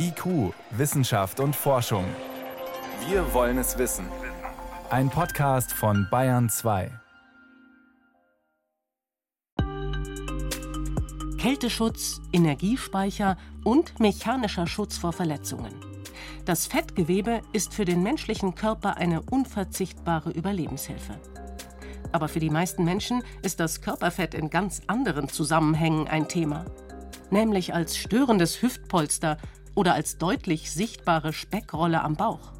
IQ, Wissenschaft und Forschung. Wir wollen es wissen. Ein Podcast von Bayern 2. Kälteschutz, Energiespeicher und mechanischer Schutz vor Verletzungen. Das Fettgewebe ist für den menschlichen Körper eine unverzichtbare Überlebenshilfe. Aber für die meisten Menschen ist das Körperfett in ganz anderen Zusammenhängen ein Thema. Nämlich als störendes Hüftpolster oder als deutlich sichtbare Speckrolle am Bauch.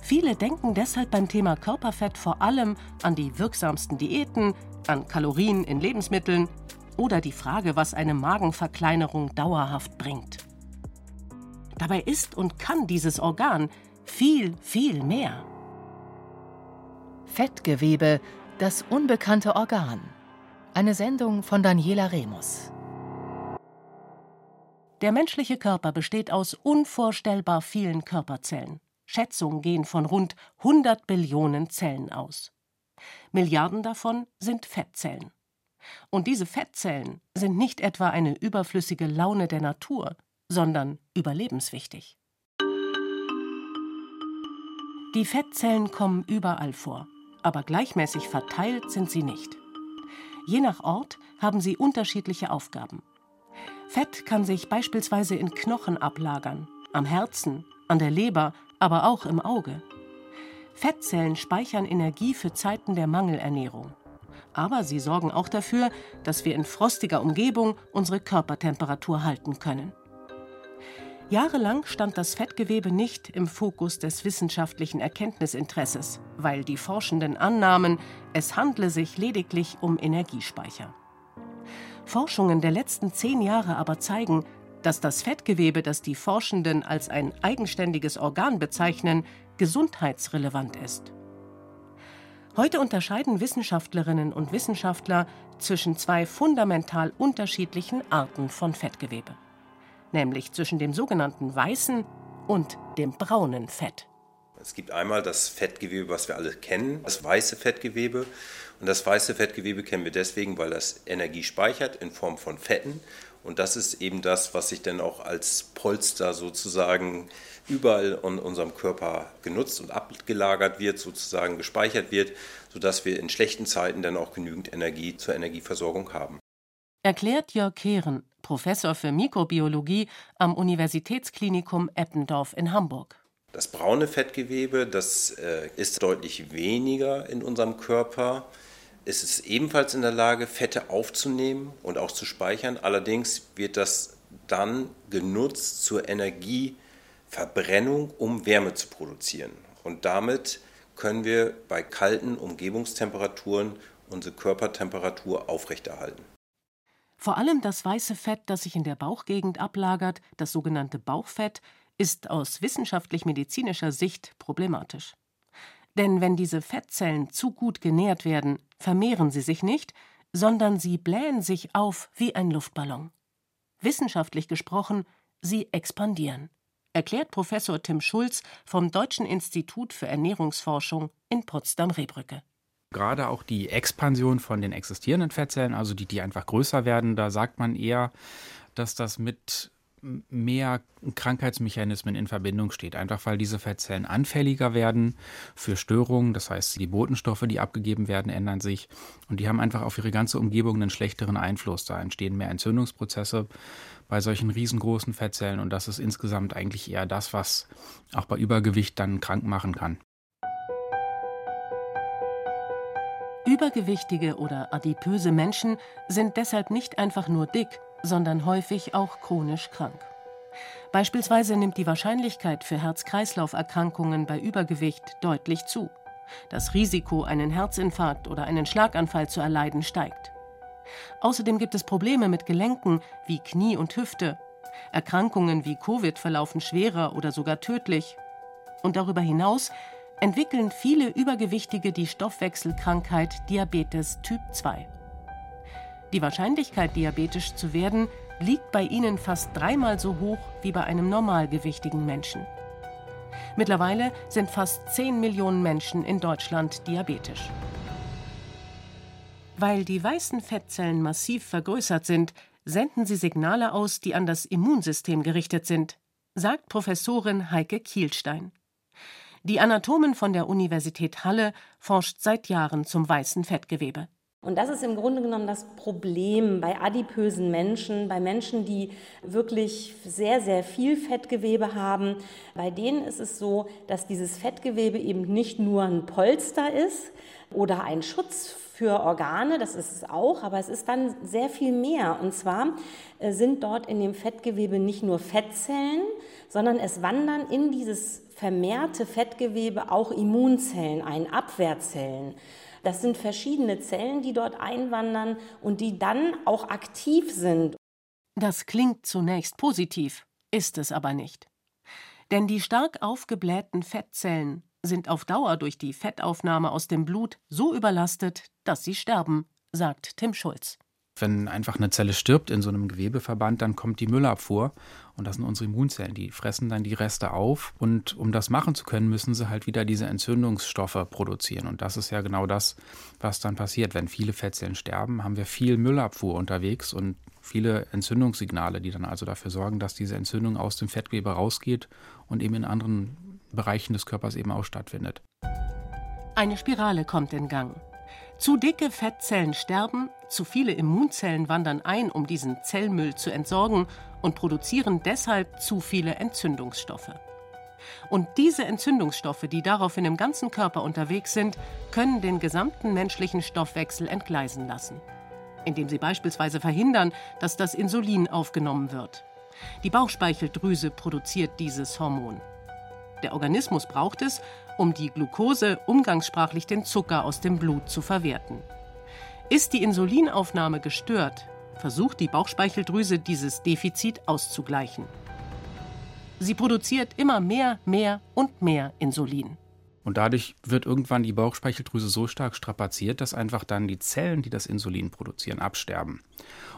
Viele denken deshalb beim Thema Körperfett vor allem an die wirksamsten Diäten, an Kalorien in Lebensmitteln oder die Frage, was eine Magenverkleinerung dauerhaft bringt. Dabei ist und kann dieses Organ viel, viel mehr. Fettgewebe, das unbekannte Organ. Eine Sendung von Daniela Remus. Der menschliche Körper besteht aus unvorstellbar vielen Körperzellen. Schätzungen gehen von rund 100 Billionen Zellen aus. Milliarden davon sind Fettzellen. Und diese Fettzellen sind nicht etwa eine überflüssige Laune der Natur, sondern überlebenswichtig. Die Fettzellen kommen überall vor, aber gleichmäßig verteilt sind sie nicht. Je nach Ort haben sie unterschiedliche Aufgaben. Fett kann sich beispielsweise in Knochen ablagern, am Herzen, an der Leber, aber auch im Auge. Fettzellen speichern Energie für Zeiten der Mangelernährung. Aber sie sorgen auch dafür, dass wir in frostiger Umgebung unsere Körpertemperatur halten können. Jahrelang stand das Fettgewebe nicht im Fokus des wissenschaftlichen Erkenntnisinteresses, weil die Forschenden annahmen, es handle sich lediglich um Energiespeicher. Forschungen der letzten zehn Jahre aber zeigen, dass das Fettgewebe, das die Forschenden als ein eigenständiges Organ bezeichnen, gesundheitsrelevant ist. Heute unterscheiden Wissenschaftlerinnen und Wissenschaftler zwischen zwei fundamental unterschiedlichen Arten von Fettgewebe nämlich zwischen dem sogenannten weißen und dem braunen Fett. Es gibt einmal das Fettgewebe, was wir alle kennen, das weiße Fettgewebe. Und das weiße Fettgewebe kennen wir deswegen, weil das Energie speichert in Form von Fetten. Und das ist eben das, was sich dann auch als Polster sozusagen überall in unserem Körper genutzt und abgelagert wird, sozusagen gespeichert wird, sodass wir in schlechten Zeiten dann auch genügend Energie zur Energieversorgung haben. Erklärt Jörg Kehren, Professor für Mikrobiologie am Universitätsklinikum Eppendorf in Hamburg. Das braune Fettgewebe, das äh, ist deutlich weniger in unserem Körper. Es ist ebenfalls in der Lage, Fette aufzunehmen und auch zu speichern. Allerdings wird das dann genutzt zur Energieverbrennung, um Wärme zu produzieren. Und damit können wir bei kalten Umgebungstemperaturen unsere Körpertemperatur aufrechterhalten. Vor allem das weiße Fett, das sich in der Bauchgegend ablagert, das sogenannte Bauchfett, ist aus wissenschaftlich-medizinischer Sicht problematisch. Denn wenn diese Fettzellen zu gut genährt werden, vermehren sie sich nicht, sondern sie blähen sich auf wie ein Luftballon. Wissenschaftlich gesprochen, sie expandieren, erklärt Professor Tim Schulz vom Deutschen Institut für Ernährungsforschung in Potsdam-Rehbrücke. Gerade auch die Expansion von den existierenden Fettzellen, also die, die einfach größer werden, da sagt man eher, dass das mit mehr Krankheitsmechanismen in Verbindung steht. Einfach weil diese Fettzellen anfälliger werden für Störungen. Das heißt, die Botenstoffe, die abgegeben werden, ändern sich. Und die haben einfach auf ihre ganze Umgebung einen schlechteren Einfluss. Da entstehen mehr Entzündungsprozesse bei solchen riesengroßen Fettzellen. Und das ist insgesamt eigentlich eher das, was auch bei Übergewicht dann krank machen kann. Übergewichtige oder adipöse Menschen sind deshalb nicht einfach nur dick, sondern häufig auch chronisch krank. Beispielsweise nimmt die Wahrscheinlichkeit für Herz-Kreislauf-Erkrankungen bei Übergewicht deutlich zu. Das Risiko, einen Herzinfarkt oder einen Schlaganfall zu erleiden, steigt. Außerdem gibt es Probleme mit Gelenken wie Knie und Hüfte. Erkrankungen wie Covid verlaufen schwerer oder sogar tödlich. Und darüber hinaus entwickeln viele Übergewichtige die Stoffwechselkrankheit Diabetes Typ 2. Die Wahrscheinlichkeit, diabetisch zu werden, liegt bei ihnen fast dreimal so hoch wie bei einem normalgewichtigen Menschen. Mittlerweile sind fast 10 Millionen Menschen in Deutschland diabetisch. Weil die weißen Fettzellen massiv vergrößert sind, senden sie Signale aus, die an das Immunsystem gerichtet sind. sagt Professorin Heike Kielstein. Die Anatomin von der Universität Halle forscht seit Jahren zum weißen Fettgewebe. Und das ist im Grunde genommen das Problem bei adipösen Menschen, bei Menschen, die wirklich sehr, sehr viel Fettgewebe haben. Bei denen ist es so, dass dieses Fettgewebe eben nicht nur ein Polster ist oder ein Schutz für Organe, das ist es auch, aber es ist dann sehr viel mehr. Und zwar äh, sind dort in dem Fettgewebe nicht nur Fettzellen, sondern es wandern in dieses vermehrte Fettgewebe auch Immunzellen ein, Abwehrzellen. Das sind verschiedene Zellen, die dort einwandern und die dann auch aktiv sind. Das klingt zunächst positiv, ist es aber nicht. Denn die stark aufgeblähten Fettzellen sind auf Dauer durch die Fettaufnahme aus dem Blut so überlastet, dass sie sterben, sagt Tim Schulz. Wenn einfach eine Zelle stirbt in so einem Gewebeverband, dann kommt die Müllabfuhr und das sind unsere Immunzellen. Die fressen dann die Reste auf und um das machen zu können, müssen sie halt wieder diese Entzündungsstoffe produzieren. Und das ist ja genau das, was dann passiert. Wenn viele Fettzellen sterben, haben wir viel Müllabfuhr unterwegs und viele Entzündungssignale, die dann also dafür sorgen, dass diese Entzündung aus dem Fettgewebe rausgeht und eben in anderen Bereichen des Körpers eben auch stattfindet. Eine Spirale kommt in Gang. Zu dicke Fettzellen sterben, zu viele Immunzellen wandern ein, um diesen Zellmüll zu entsorgen und produzieren deshalb zu viele Entzündungsstoffe. Und diese Entzündungsstoffe, die daraufhin im ganzen Körper unterwegs sind, können den gesamten menschlichen Stoffwechsel entgleisen lassen, indem sie beispielsweise verhindern, dass das Insulin aufgenommen wird. Die Bauchspeicheldrüse produziert dieses Hormon. Der Organismus braucht es, um die Glucose, umgangssprachlich den Zucker aus dem Blut, zu verwerten. Ist die Insulinaufnahme gestört, versucht die Bauchspeicheldrüse dieses Defizit auszugleichen. Sie produziert immer mehr, mehr und mehr Insulin. Und dadurch wird irgendwann die Bauchspeicheldrüse so stark strapaziert, dass einfach dann die Zellen, die das Insulin produzieren, absterben.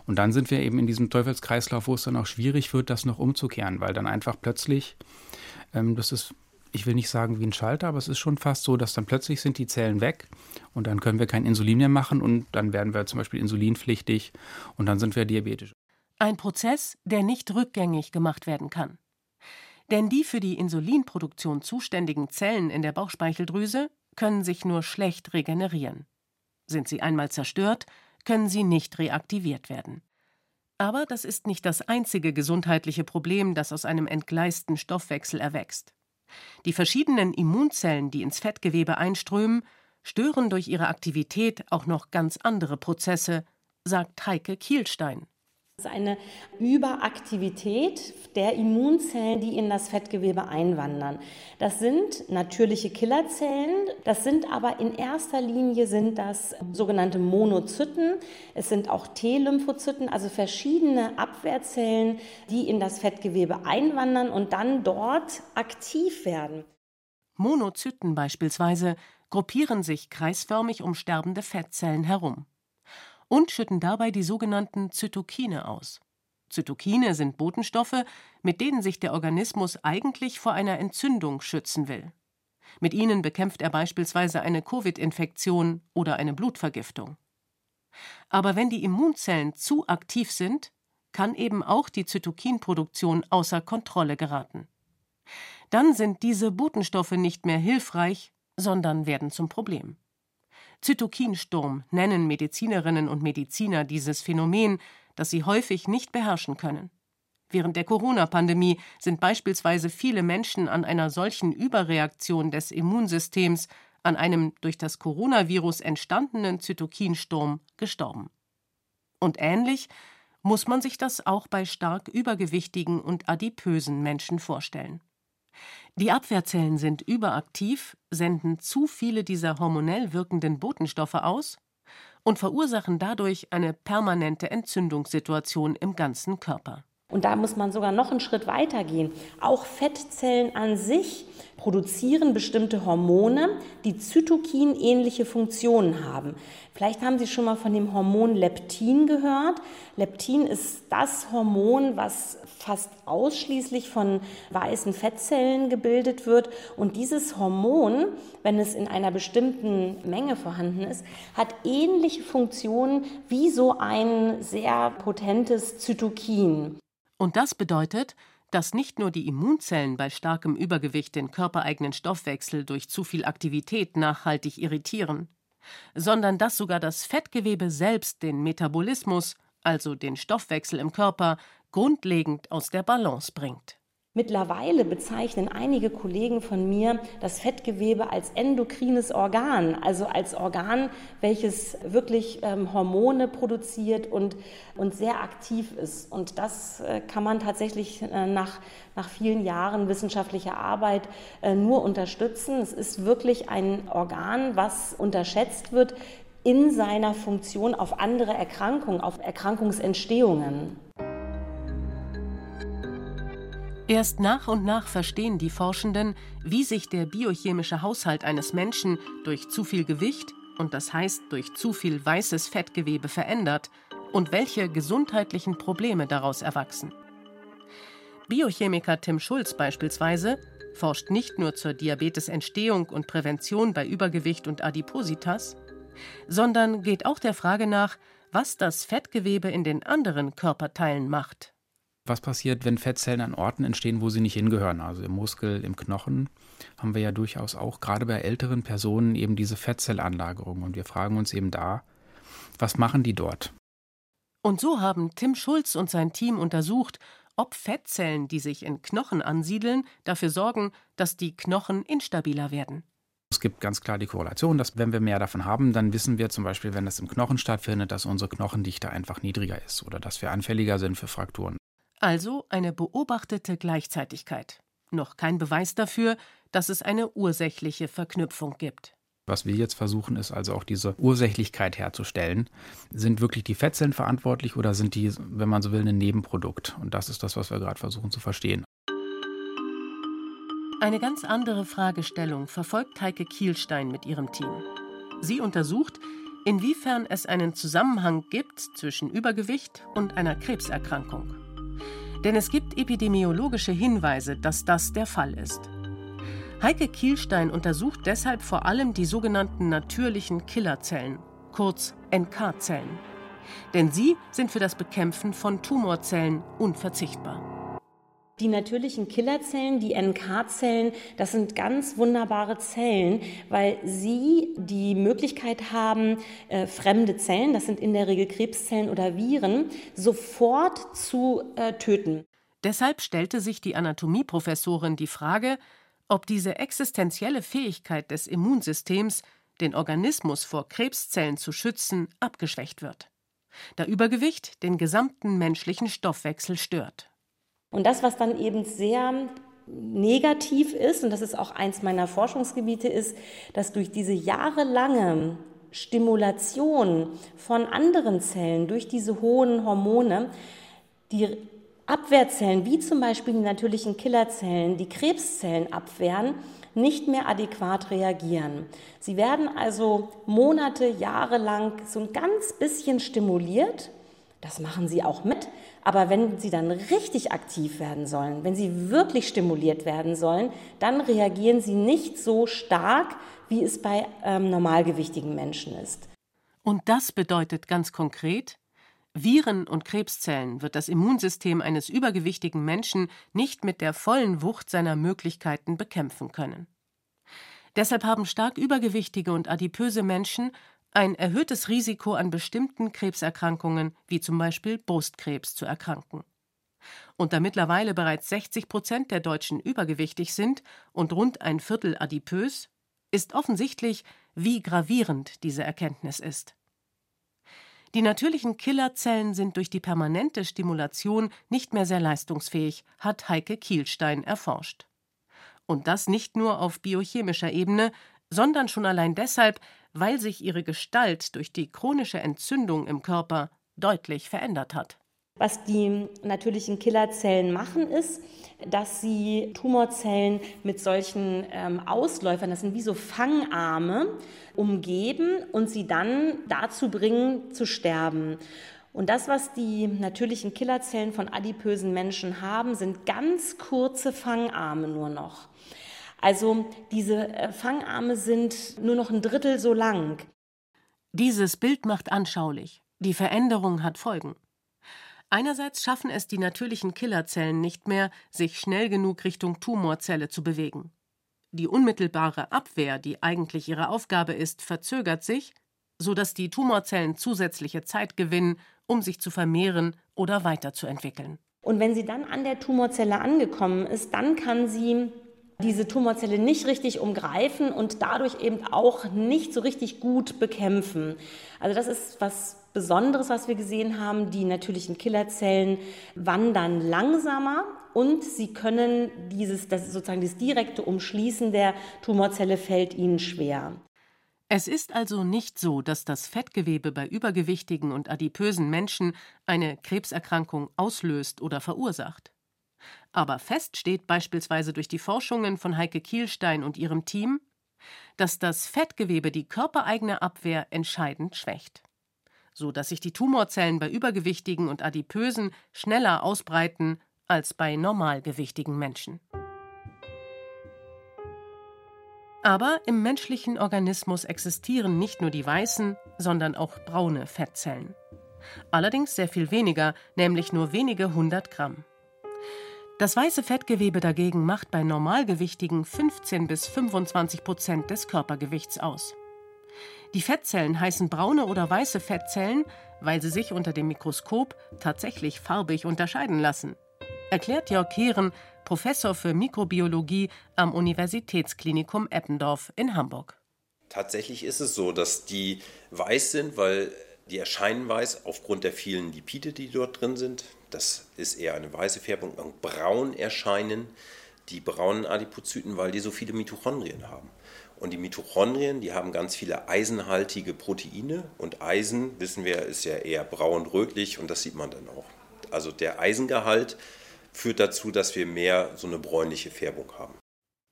Und dann sind wir eben in diesem Teufelskreislauf, wo es dann auch schwierig wird, das noch umzukehren, weil dann einfach plötzlich, ähm, das ist ich will nicht sagen wie ein Schalter, aber es ist schon fast so, dass dann plötzlich sind die Zellen weg und dann können wir kein Insulin mehr machen und dann werden wir zum Beispiel insulinpflichtig und dann sind wir diabetisch. Ein Prozess, der nicht rückgängig gemacht werden kann. Denn die für die Insulinproduktion zuständigen Zellen in der Bauchspeicheldrüse können sich nur schlecht regenerieren. Sind sie einmal zerstört, können sie nicht reaktiviert werden. Aber das ist nicht das einzige gesundheitliche Problem, das aus einem entgleisten Stoffwechsel erwächst. Die verschiedenen Immunzellen, die ins Fettgewebe einströmen, stören durch ihre Aktivität auch noch ganz andere Prozesse, sagt Heike Kielstein. Das ist eine Überaktivität der Immunzellen, die in das Fettgewebe einwandern. Das sind natürliche Killerzellen, das sind aber in erster Linie sind das sogenannte Monozyten. Es sind auch T-Lymphozyten, also verschiedene Abwehrzellen, die in das Fettgewebe einwandern und dann dort aktiv werden. Monozyten beispielsweise gruppieren sich kreisförmig um sterbende Fettzellen herum und schütten dabei die sogenannten Zytokine aus. Zytokine sind Botenstoffe, mit denen sich der Organismus eigentlich vor einer Entzündung schützen will. Mit ihnen bekämpft er beispielsweise eine Covid-Infektion oder eine Blutvergiftung. Aber wenn die Immunzellen zu aktiv sind, kann eben auch die Zytokinproduktion außer Kontrolle geraten. Dann sind diese Botenstoffe nicht mehr hilfreich, sondern werden zum Problem. Zytokinsturm nennen Medizinerinnen und Mediziner dieses Phänomen, das sie häufig nicht beherrschen können. Während der Corona-Pandemie sind beispielsweise viele Menschen an einer solchen Überreaktion des Immunsystems, an einem durch das Coronavirus entstandenen Zytokinsturm gestorben. Und ähnlich muss man sich das auch bei stark übergewichtigen und adipösen Menschen vorstellen. Die Abwehrzellen sind überaktiv, senden zu viele dieser hormonell wirkenden Botenstoffe aus und verursachen dadurch eine permanente Entzündungssituation im ganzen Körper. Und da muss man sogar noch einen Schritt weiter gehen. Auch Fettzellen an sich produzieren bestimmte Hormone, die Zytokin-ähnliche Funktionen haben. Vielleicht haben Sie schon mal von dem Hormon Leptin gehört. Leptin ist das Hormon, was fast ausschließlich von weißen Fettzellen gebildet wird. Und dieses Hormon, wenn es in einer bestimmten Menge vorhanden ist, hat ähnliche Funktionen wie so ein sehr potentes Zytokin. Und das bedeutet, dass nicht nur die Immunzellen bei starkem Übergewicht den körpereigenen Stoffwechsel durch zu viel Aktivität nachhaltig irritieren, sondern dass sogar das Fettgewebe selbst den Metabolismus, also den Stoffwechsel im Körper, grundlegend aus der Balance bringt. Mittlerweile bezeichnen einige Kollegen von mir das Fettgewebe als endokrines Organ, also als Organ, welches wirklich ähm, Hormone produziert und, und sehr aktiv ist. Und das äh, kann man tatsächlich äh, nach, nach vielen Jahren wissenschaftlicher Arbeit äh, nur unterstützen. Es ist wirklich ein Organ, was unterschätzt wird in seiner Funktion auf andere Erkrankungen, auf Erkrankungsentstehungen. Erst nach und nach verstehen die Forschenden, wie sich der biochemische Haushalt eines Menschen durch zu viel Gewicht und das heißt durch zu viel weißes Fettgewebe verändert und welche gesundheitlichen Probleme daraus erwachsen. Biochemiker Tim Schulz beispielsweise forscht nicht nur zur Diabetesentstehung und Prävention bei Übergewicht und Adipositas, sondern geht auch der Frage nach, was das Fettgewebe in den anderen Körperteilen macht. Was passiert, wenn Fettzellen an Orten entstehen, wo sie nicht hingehören? Also im Muskel, im Knochen haben wir ja durchaus auch gerade bei älteren Personen eben diese Fettzellanlagerung. Und wir fragen uns eben da, was machen die dort? Und so haben Tim Schulz und sein Team untersucht, ob Fettzellen, die sich in Knochen ansiedeln, dafür sorgen, dass die Knochen instabiler werden. Es gibt ganz klar die Korrelation, dass wenn wir mehr davon haben, dann wissen wir zum Beispiel, wenn es im Knochen stattfindet, dass unsere Knochendichte einfach niedriger ist oder dass wir anfälliger sind für Frakturen. Also eine beobachtete Gleichzeitigkeit. Noch kein Beweis dafür, dass es eine ursächliche Verknüpfung gibt. Was wir jetzt versuchen, ist also auch diese Ursächlichkeit herzustellen. Sind wirklich die Fettzellen verantwortlich oder sind die, wenn man so will, ein Nebenprodukt? Und das ist das, was wir gerade versuchen zu verstehen. Eine ganz andere Fragestellung verfolgt Heike Kielstein mit ihrem Team. Sie untersucht, inwiefern es einen Zusammenhang gibt zwischen Übergewicht und einer Krebserkrankung. Denn es gibt epidemiologische Hinweise, dass das der Fall ist. Heike Kielstein untersucht deshalb vor allem die sogenannten natürlichen Killerzellen, kurz NK-Zellen. Denn sie sind für das Bekämpfen von Tumorzellen unverzichtbar. Die natürlichen Killerzellen, die NK-Zellen, das sind ganz wunderbare Zellen, weil sie die Möglichkeit haben, äh, fremde Zellen, das sind in der Regel Krebszellen oder Viren, sofort zu äh, töten. Deshalb stellte sich die Anatomieprofessorin die Frage, ob diese existenzielle Fähigkeit des Immunsystems, den Organismus vor Krebszellen zu schützen, abgeschwächt wird, da Übergewicht den gesamten menschlichen Stoffwechsel stört. Und das, was dann eben sehr negativ ist, und das ist auch eins meiner Forschungsgebiete, ist, dass durch diese jahrelange Stimulation von anderen Zellen durch diese hohen Hormone die Abwehrzellen, wie zum Beispiel die natürlichen Killerzellen, die Krebszellen abwehren, nicht mehr adäquat reagieren. Sie werden also Monate, Jahre lang so ein ganz bisschen stimuliert. Das machen sie auch mit. Aber wenn sie dann richtig aktiv werden sollen, wenn sie wirklich stimuliert werden sollen, dann reagieren sie nicht so stark, wie es bei ähm, normalgewichtigen Menschen ist. Und das bedeutet ganz konkret, Viren und Krebszellen wird das Immunsystem eines übergewichtigen Menschen nicht mit der vollen Wucht seiner Möglichkeiten bekämpfen können. Deshalb haben stark übergewichtige und adipöse Menschen ein erhöhtes Risiko an bestimmten Krebserkrankungen wie zum Beispiel Brustkrebs zu erkranken. Und da mittlerweile bereits 60 Prozent der Deutschen übergewichtig sind und rund ein Viertel adipös, ist offensichtlich, wie gravierend diese Erkenntnis ist. Die natürlichen Killerzellen sind durch die permanente Stimulation nicht mehr sehr leistungsfähig, hat Heike Kielstein erforscht. Und das nicht nur auf biochemischer Ebene, sondern schon allein deshalb, weil sich ihre Gestalt durch die chronische Entzündung im Körper deutlich verändert hat. Was die natürlichen Killerzellen machen, ist, dass sie Tumorzellen mit solchen ähm, Ausläufern, das sind wie so Fangarme, umgeben und sie dann dazu bringen, zu sterben. Und das, was die natürlichen Killerzellen von adipösen Menschen haben, sind ganz kurze Fangarme nur noch. Also diese äh, Fangarme sind nur noch ein Drittel so lang. Dieses Bild macht anschaulich. Die Veränderung hat Folgen. Einerseits schaffen es die natürlichen Killerzellen nicht mehr, sich schnell genug Richtung Tumorzelle zu bewegen. Die unmittelbare Abwehr, die eigentlich ihre Aufgabe ist, verzögert sich, sodass die Tumorzellen zusätzliche Zeit gewinnen, um sich zu vermehren oder weiterzuentwickeln. Und wenn sie dann an der Tumorzelle angekommen ist, dann kann sie diese Tumorzelle nicht richtig umgreifen und dadurch eben auch nicht so richtig gut bekämpfen. Also das ist was Besonderes, was wir gesehen haben. Die natürlichen Killerzellen wandern langsamer und sie können dieses, das sozusagen das direkte Umschließen der Tumorzelle fällt ihnen schwer. Es ist also nicht so, dass das Fettgewebe bei übergewichtigen und adipösen Menschen eine Krebserkrankung auslöst oder verursacht. Aber fest steht beispielsweise durch die Forschungen von Heike Kielstein und ihrem Team, dass das Fettgewebe die körpereigene Abwehr entscheidend schwächt so dass sich die Tumorzellen bei Übergewichtigen und Adipösen schneller ausbreiten als bei normalgewichtigen Menschen. Aber im menschlichen Organismus existieren nicht nur die weißen, sondern auch braune Fettzellen. Allerdings sehr viel weniger, nämlich nur wenige hundert Gramm. Das weiße Fettgewebe dagegen macht bei Normalgewichtigen 15 bis 25 Prozent des Körpergewichts aus. Die Fettzellen heißen braune oder weiße Fettzellen, weil sie sich unter dem Mikroskop tatsächlich farbig unterscheiden lassen. Erklärt Jörg Kehren, Professor für Mikrobiologie am Universitätsklinikum Eppendorf in Hamburg. Tatsächlich ist es so, dass die weiß sind, weil die erscheinen weiß aufgrund der vielen Lipide, die dort drin sind. Das ist eher eine weiße Färbung. Und braun erscheinen die braunen Adipozyten, weil die so viele Mitochondrien haben. Und die Mitochondrien, die haben ganz viele eisenhaltige Proteine. Und Eisen, wissen wir, ist ja eher braun-rötlich und das sieht man dann auch. Also der Eisengehalt führt dazu, dass wir mehr so eine bräunliche Färbung haben.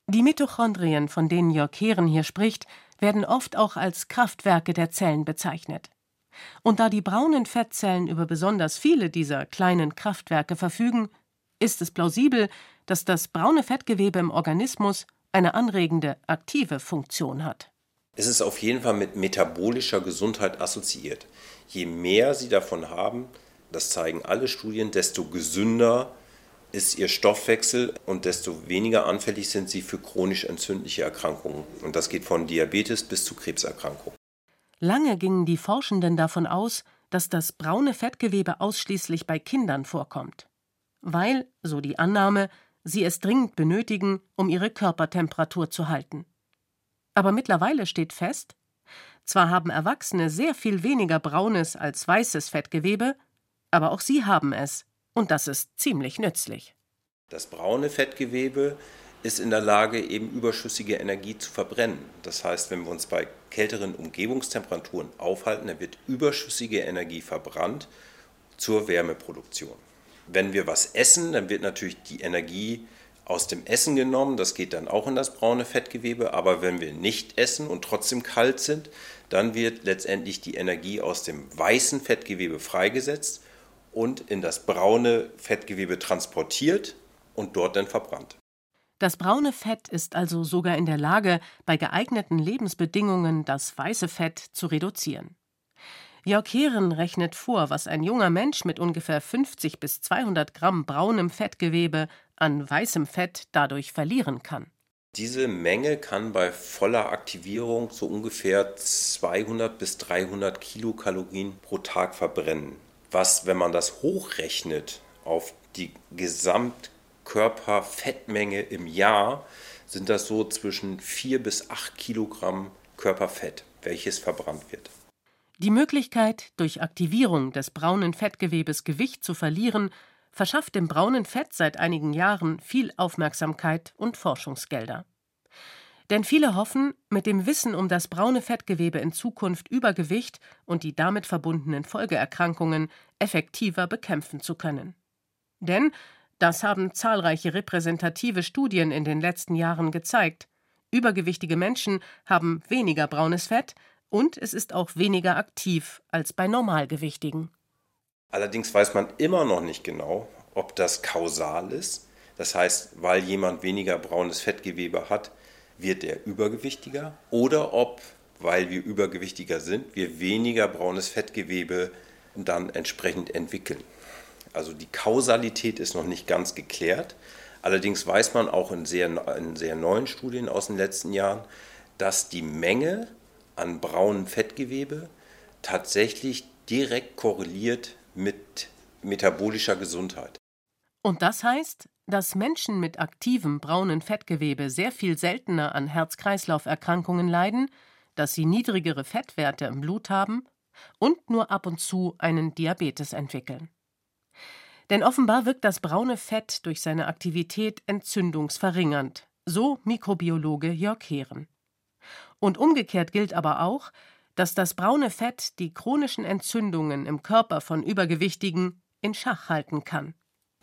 Die Mitochondrien, von denen Jörg Kehren hier spricht, werden oft auch als Kraftwerke der Zellen bezeichnet. Und da die braunen Fettzellen über besonders viele dieser kleinen Kraftwerke verfügen, ist es plausibel, dass das braune Fettgewebe im Organismus eine anregende, aktive Funktion hat. Es ist auf jeden Fall mit metabolischer Gesundheit assoziiert. Je mehr Sie davon haben, das zeigen alle Studien, desto gesünder ist Ihr Stoffwechsel und desto weniger anfällig sind Sie für chronisch entzündliche Erkrankungen. Und das geht von Diabetes bis zu Krebserkrankungen. Lange gingen die Forschenden davon aus, dass das braune Fettgewebe ausschließlich bei Kindern vorkommt. Weil, so die Annahme, sie es dringend benötigen, um ihre Körpertemperatur zu halten. Aber mittlerweile steht fest, zwar haben Erwachsene sehr viel weniger braunes als weißes Fettgewebe, aber auch sie haben es, und das ist ziemlich nützlich. Das braune Fettgewebe ist in der Lage, eben überschüssige Energie zu verbrennen. Das heißt, wenn wir uns bei kälteren Umgebungstemperaturen aufhalten, dann wird überschüssige Energie verbrannt zur Wärmeproduktion. Wenn wir was essen, dann wird natürlich die Energie aus dem Essen genommen, das geht dann auch in das braune Fettgewebe, aber wenn wir nicht essen und trotzdem kalt sind, dann wird letztendlich die Energie aus dem weißen Fettgewebe freigesetzt und in das braune Fettgewebe transportiert und dort dann verbrannt. Das braune Fett ist also sogar in der Lage, bei geeigneten Lebensbedingungen das weiße Fett zu reduzieren. Jörg Heeren rechnet vor, was ein junger Mensch mit ungefähr 50 bis 200 Gramm braunem Fettgewebe an weißem Fett dadurch verlieren kann. Diese Menge kann bei voller Aktivierung so ungefähr 200 bis 300 Kilokalorien pro Tag verbrennen. Was, wenn man das hochrechnet auf die Gesamtkörperfettmenge im Jahr, sind das so zwischen 4 bis 8 Kilogramm Körperfett, welches verbrannt wird. Die Möglichkeit, durch Aktivierung des braunen Fettgewebes Gewicht zu verlieren, verschafft dem braunen Fett seit einigen Jahren viel Aufmerksamkeit und Forschungsgelder. Denn viele hoffen, mit dem Wissen um das braune Fettgewebe in Zukunft Übergewicht und die damit verbundenen Folgeerkrankungen effektiver bekämpfen zu können. Denn, das haben zahlreiche repräsentative Studien in den letzten Jahren gezeigt, übergewichtige Menschen haben weniger braunes Fett, und es ist auch weniger aktiv als bei Normalgewichtigen. Allerdings weiß man immer noch nicht genau, ob das kausal ist. Das heißt, weil jemand weniger braunes Fettgewebe hat, wird er übergewichtiger oder ob, weil wir übergewichtiger sind, wir weniger braunes Fettgewebe dann entsprechend entwickeln. Also die Kausalität ist noch nicht ganz geklärt. Allerdings weiß man auch in sehr, in sehr neuen Studien aus den letzten Jahren, dass die Menge an braunem Fettgewebe tatsächlich direkt korreliert mit metabolischer Gesundheit. Und das heißt, dass Menschen mit aktivem braunen Fettgewebe sehr viel seltener an Herz-Kreislauf-Erkrankungen leiden, dass sie niedrigere Fettwerte im Blut haben und nur ab und zu einen Diabetes entwickeln. Denn offenbar wirkt das braune Fett durch seine Aktivität entzündungsverringernd, so Mikrobiologe Jörg Heeren. Und umgekehrt gilt aber auch, dass das braune Fett die chronischen Entzündungen im Körper von Übergewichtigen in Schach halten kann.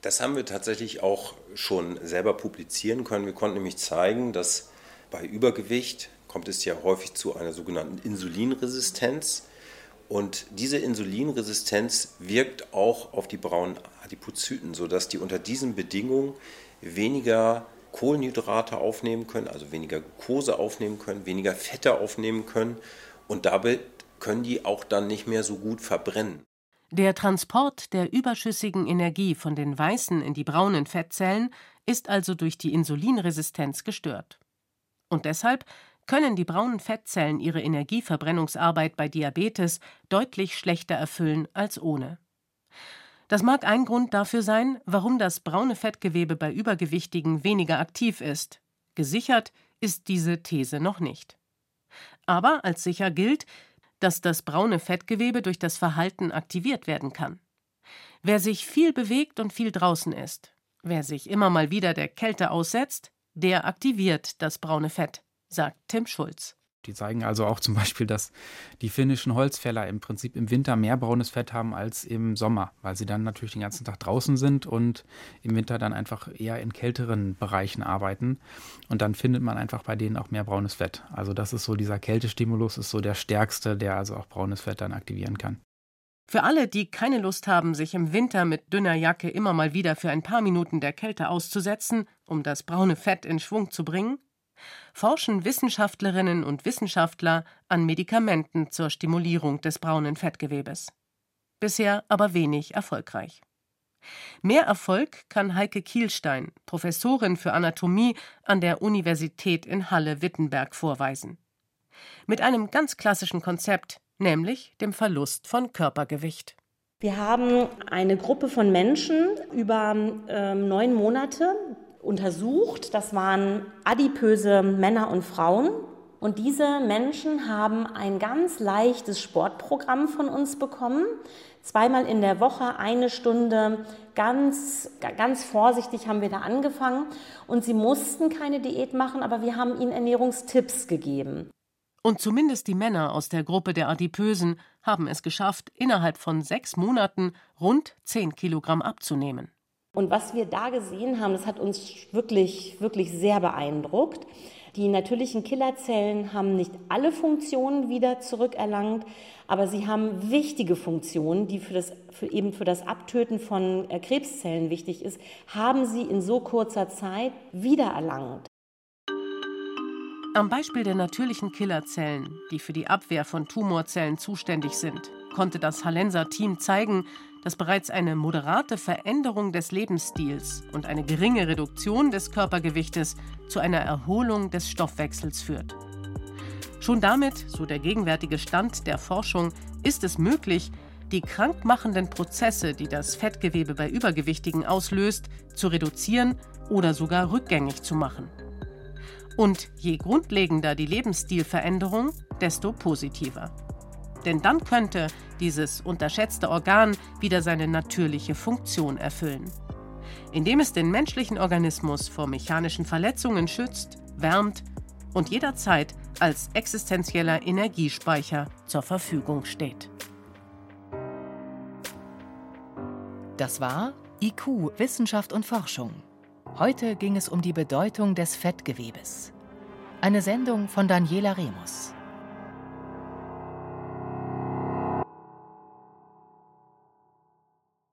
Das haben wir tatsächlich auch schon selber publizieren können. Wir konnten nämlich zeigen, dass bei Übergewicht kommt es ja häufig zu einer sogenannten Insulinresistenz. Und diese Insulinresistenz wirkt auch auf die braunen Adipozyten, sodass die unter diesen Bedingungen weniger Kohlenhydrate aufnehmen können, also weniger Glucose aufnehmen können, weniger Fette aufnehmen können und dabei können die auch dann nicht mehr so gut verbrennen. Der Transport der überschüssigen Energie von den weißen in die braunen Fettzellen ist also durch die Insulinresistenz gestört. Und deshalb können die braunen Fettzellen ihre Energieverbrennungsarbeit bei Diabetes deutlich schlechter erfüllen als ohne. Das mag ein Grund dafür sein, warum das braune Fettgewebe bei Übergewichtigen weniger aktiv ist. Gesichert ist diese These noch nicht. Aber als sicher gilt, dass das braune Fettgewebe durch das Verhalten aktiviert werden kann. Wer sich viel bewegt und viel draußen ist, wer sich immer mal wieder der Kälte aussetzt, der aktiviert das braune Fett, sagt Tim Schulz. Die zeigen also auch zum Beispiel, dass die finnischen Holzfäller im Prinzip im Winter mehr braunes Fett haben als im Sommer, weil sie dann natürlich den ganzen Tag draußen sind und im Winter dann einfach eher in kälteren Bereichen arbeiten. Und dann findet man einfach bei denen auch mehr braunes Fett. Also das ist so dieser Kältestimulus, ist so der stärkste, der also auch braunes Fett dann aktivieren kann. Für alle, die keine Lust haben, sich im Winter mit dünner Jacke immer mal wieder für ein paar Minuten der Kälte auszusetzen, um das braune Fett in Schwung zu bringen, forschen Wissenschaftlerinnen und Wissenschaftler an Medikamenten zur Stimulierung des braunen Fettgewebes. Bisher aber wenig erfolgreich. Mehr Erfolg kann Heike Kielstein, Professorin für Anatomie an der Universität in Halle-Wittenberg, vorweisen. Mit einem ganz klassischen Konzept, nämlich dem Verlust von Körpergewicht. Wir haben eine Gruppe von Menschen über ähm, neun Monate untersucht. Das waren adipöse Männer und Frauen. Und diese Menschen haben ein ganz leichtes Sportprogramm von uns bekommen. Zweimal in der Woche eine Stunde, ganz, ganz vorsichtig haben wir da angefangen. Und sie mussten keine Diät machen, aber wir haben ihnen Ernährungstipps gegeben. Und zumindest die Männer aus der Gruppe der Adipösen haben es geschafft, innerhalb von sechs Monaten rund zehn Kilogramm abzunehmen. Und was wir da gesehen haben, das hat uns wirklich, wirklich sehr beeindruckt. Die natürlichen Killerzellen haben nicht alle Funktionen wieder zurückerlangt, aber sie haben wichtige Funktionen, die für das, für eben für das Abtöten von äh, Krebszellen wichtig ist, haben sie in so kurzer Zeit wiedererlangt. Am Beispiel der natürlichen Killerzellen, die für die Abwehr von Tumorzellen zuständig sind, konnte das Hallenser-Team zeigen, dass bereits eine moderate Veränderung des Lebensstils und eine geringe Reduktion des Körpergewichtes zu einer Erholung des Stoffwechsels führt. Schon damit, so der gegenwärtige Stand der Forschung, ist es möglich, die krankmachenden Prozesse, die das Fettgewebe bei Übergewichtigen auslöst, zu reduzieren oder sogar rückgängig zu machen. Und je grundlegender die Lebensstilveränderung, desto positiver. Denn dann könnte dieses unterschätzte Organ wieder seine natürliche Funktion erfüllen. Indem es den menschlichen Organismus vor mechanischen Verletzungen schützt, wärmt und jederzeit als existenzieller Energiespeicher zur Verfügung steht. Das war IQ Wissenschaft und Forschung. Heute ging es um die Bedeutung des Fettgewebes. Eine Sendung von Daniela Remus.